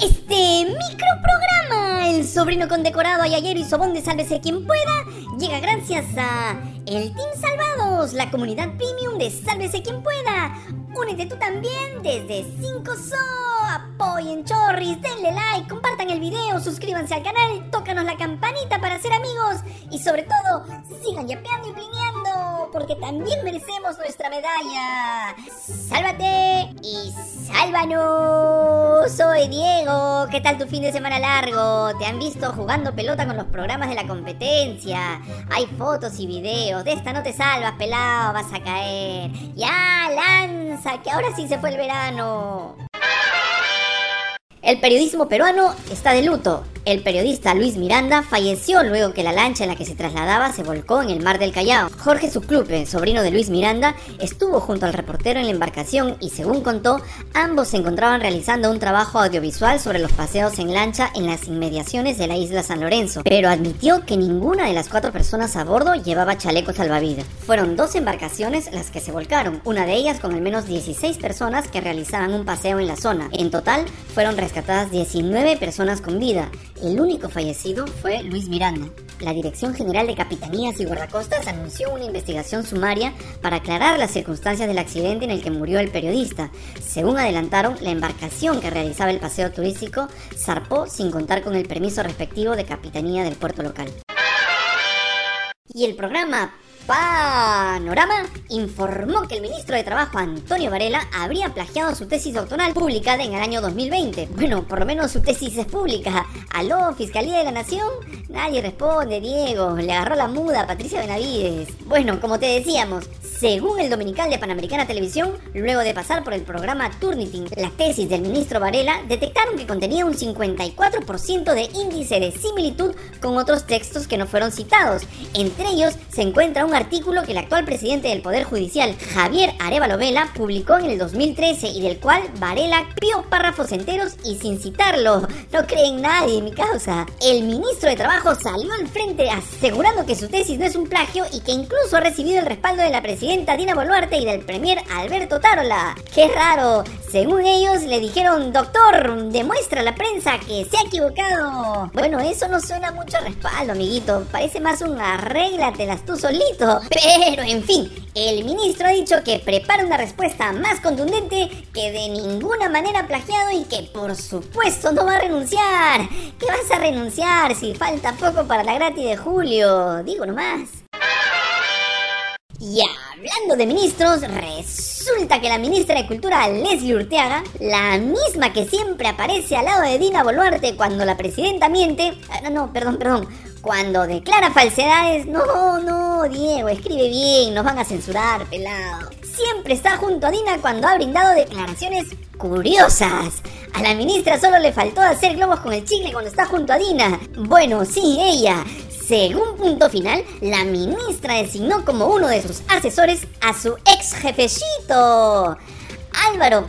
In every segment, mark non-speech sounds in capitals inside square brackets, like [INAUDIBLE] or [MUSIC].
Este microprograma, el sobrino condecorado Ayayero y Sobón de Sálvese quien pueda, llega gracias a el Team Salvados, la comunidad premium de Sálvese quien pueda. Únete tú también desde 5 So. Apoyen Chorris, denle like, compartan el video, suscríbanse al canal, tócanos la campanita para ser amigos y sobre todo sigan yapeando y piñando porque también merecemos nuestra medalla. ¡Sálvate y sálvanos! Soy Diego, ¿qué tal tu fin de semana largo? ¿Te han visto jugando pelota con los programas de la competencia? Hay fotos y videos, de esta no te salvas, pelado, vas a caer. Ya, lanza, que ahora sí se fue el verano. El periodismo peruano está de luto. El periodista Luis Miranda falleció luego que la lancha en la que se trasladaba se volcó en el mar del Callao. Jorge Suclupe, sobrino de Luis Miranda, estuvo junto al reportero en la embarcación y según contó, ambos se encontraban realizando un trabajo audiovisual sobre los paseos en lancha en las inmediaciones de la isla San Lorenzo, pero admitió que ninguna de las cuatro personas a bordo llevaba chaleco salvavidas. Fueron dos embarcaciones las que se volcaron, una de ellas con al menos 16 personas que realizaban un paseo en la zona. En total, fueron rescatadas 19 personas con vida. El único fallecido fue Luis Miranda. La Dirección General de Capitanías y Guardacostas anunció una investigación sumaria para aclarar las circunstancias del accidente en el que murió el periodista. Según adelantaron, la embarcación que realizaba el paseo turístico zarpó sin contar con el permiso respectivo de Capitanía del puerto local. Y el programa Panorama informó que el ministro de Trabajo Antonio Varela habría plagiado su tesis doctoral publicada en el año 2020. Bueno, por lo menos su tesis es pública. ¿Aló, Fiscalía de la Nación? Nadie responde, Diego. Le agarró la muda a Patricia Benavides. Bueno, como te decíamos, según el Dominical de Panamericana Televisión, luego de pasar por el programa Turnitin, la tesis del ministro Varela detectaron que contenía un 54% de índice de similitud con otros textos que no fueron citados. Entre ellos se encuentra un artículo que el actual presidente del Poder Judicial, Javier Arevalo Vela, publicó en el 2013 y del cual Varela pidió párrafos enteros y sin citarlo. No creen nadie, mi causa. El ministro de Trabajo salió al frente asegurando que su tesis no es un plagio y que incluso ha recibido el respaldo de la presidenta Dina Boluarte y del premier Alberto Tarola. ¡Qué raro! Según ellos le dijeron, doctor, demuestra a la prensa que se ha equivocado. Bueno, eso no suena mucho respaldo, amiguito. Parece más un arréglatelas tú solito. Pero, en fin, el ministro ha dicho que prepara una respuesta más contundente que de ninguna manera plagiado y que por supuesto no va a renunciar. ¿Qué vas a renunciar si falta poco para la gratis de julio? Digo nomás. Y hablando de ministros, resulta que la ministra de Cultura, Leslie Urteaga, la misma que siempre aparece al lado de Dina Boluarte cuando la presidenta miente, ah, no, no, perdón, perdón, cuando declara falsedades, no, no, Diego, escribe bien, nos van a censurar, pelado. Siempre está junto a Dina cuando ha brindado declaraciones curiosas. A la ministra solo le faltó hacer globos con el chicle cuando está junto a Dina. Bueno, sí, ella. Según punto final, la ministra designó como uno de sus asesores a su ex jefecito. Álvaro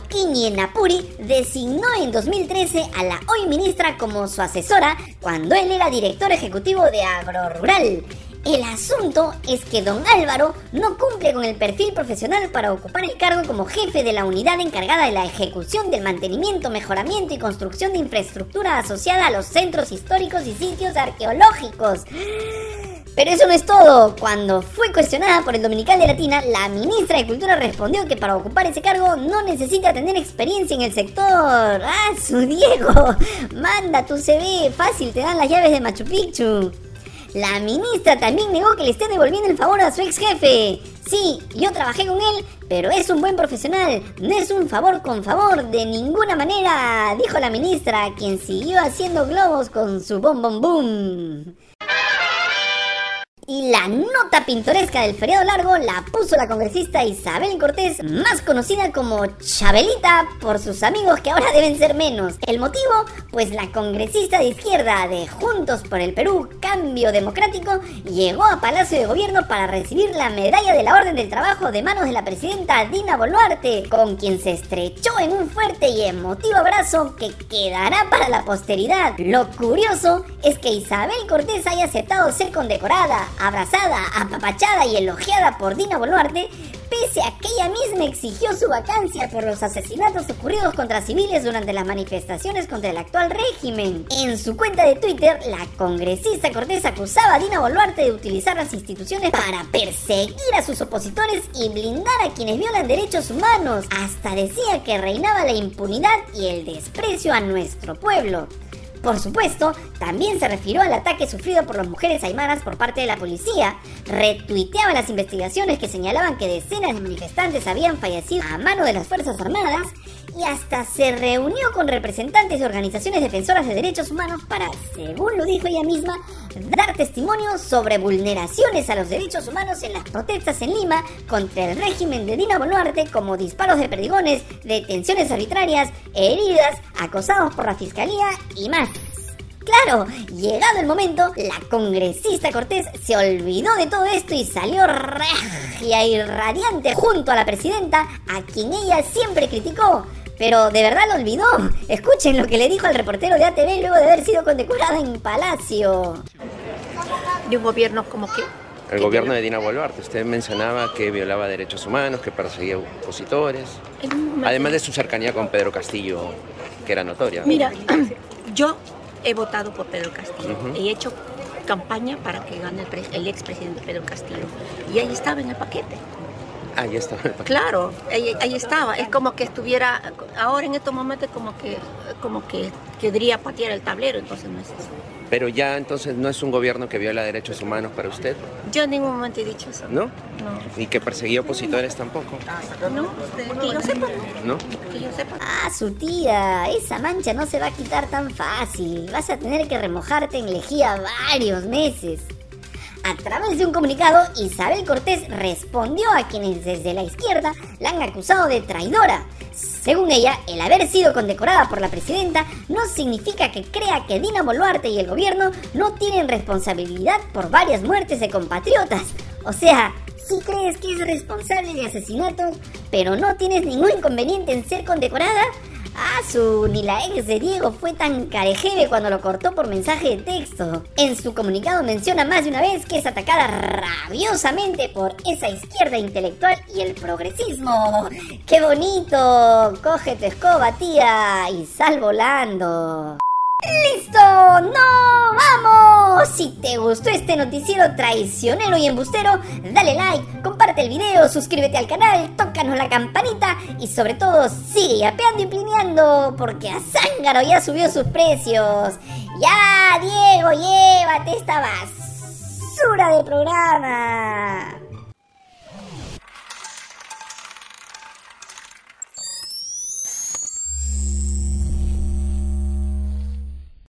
Napuri designó en 2013 a la hoy ministra como su asesora cuando él era director ejecutivo de Agrorural. El asunto es que don Álvaro no cumple con el perfil profesional para ocupar el cargo como jefe de la unidad encargada de la ejecución del mantenimiento, mejoramiento y construcción de infraestructura asociada a los centros históricos y sitios arqueológicos. Pero eso no es todo. Cuando fue cuestionada por el Dominical de Latina, la ministra de Cultura respondió que para ocupar ese cargo no necesita tener experiencia en el sector. ¡Ah, su Diego! [LAUGHS] Manda tu CV, fácil, te dan las llaves de Machu Picchu. La ministra también negó que le esté devolviendo el favor a su ex jefe. Sí, yo trabajé con él, pero es un buen profesional. No es un favor con favor, de ninguna manera, dijo la ministra, quien siguió haciendo globos con su bom bom boom. Y la nota pintoresca del feriado largo la puso la congresista Isabel Cortés, más conocida como Chabelita por sus amigos que ahora deben ser menos. El motivo, pues la congresista de izquierda de Juntos por el Perú, Cambio Democrático, llegó a Palacio de Gobierno para recibir la medalla de la Orden del Trabajo de manos de la presidenta Dina Boluarte, con quien se estrechó en un fuerte y emotivo abrazo que quedará para la posteridad. Lo curioso es que Isabel Cortés haya aceptado ser condecorada abrazada, apapachada y elogiada por Dina Boluarte, pese a que ella misma exigió su vacancia por los asesinatos ocurridos contra civiles durante las manifestaciones contra el actual régimen. En su cuenta de Twitter, la congresista Cortés acusaba a Dina Boluarte de utilizar las instituciones para perseguir a sus opositores y blindar a quienes violan derechos humanos. Hasta decía que reinaba la impunidad y el desprecio a nuestro pueblo. Por supuesto, también se refirió al ataque sufrido por las mujeres aymaras por parte de la policía, retuiteaba las investigaciones que señalaban que decenas de manifestantes habían fallecido a mano de las Fuerzas Armadas y hasta se reunió con representantes de organizaciones defensoras de derechos humanos para, según lo dijo ella misma, dar testimonio sobre vulneraciones a los derechos humanos en las protestas en Lima contra el régimen de Dina Boluarte como disparos de perdigones, detenciones arbitrarias, heridas, acosados por la fiscalía y más. Claro, llegado el momento, la congresista Cortés se olvidó de todo esto y salió regia y radiante junto a la presidenta, a quien ella siempre criticó. Pero de verdad lo olvidó. Escuchen lo que le dijo al reportero de ATV luego de haber sido condecorada en Palacio. De un gobierno como que... El gobierno de Dina Boluarte. Usted mencionaba que violaba derechos humanos, que perseguía opositores. Además de su cercanía con Pedro Castillo, que era notoria. Mira, yo he votado por Pedro Castillo. He hecho campaña para que gane el, el expresidente Pedro Castillo. Y ahí estaba en el paquete. Ahí estaba. Claro, ahí, ahí, estaba. Es como que estuviera, ahora en estos momentos como que, como que querría patear el tablero, entonces no es eso. Pero ya entonces no es un gobierno que viola derechos humanos para usted. Yo en ningún momento he dicho eso. ¿No? No. ¿Y que perseguía opositores tampoco? No, que yo sepa. ¿No? Que yo sepa. Ah, su tía, esa mancha no se va a quitar tan fácil. Vas a tener que remojarte en lejía varios meses. A través de un comunicado, Isabel Cortés respondió a quienes desde la izquierda la han acusado de traidora. Según ella, el haber sido condecorada por la presidenta no significa que crea que Dina Boluarte y el gobierno no tienen responsabilidad por varias muertes de compatriotas. O sea, si crees que es responsable de asesinatos, pero no tienes ningún inconveniente en ser condecorada, Ah, su ni la ex de Diego fue tan carejeve cuando lo cortó por mensaje de texto. En su comunicado menciona más de una vez que es atacada rabiosamente por esa izquierda intelectual y el progresismo. ¡Qué bonito! Coge tu escoba, tía, y sal volando. ¡Listo! ¡No! Si te gustó este noticiero traicionero y embustero, dale like, comparte el video, suscríbete al canal, tócanos la campanita y sobre todo sigue yapeando y plineando porque a Zángaro ya subió sus precios. ¡Ya, Diego, llévate esta basura de programa!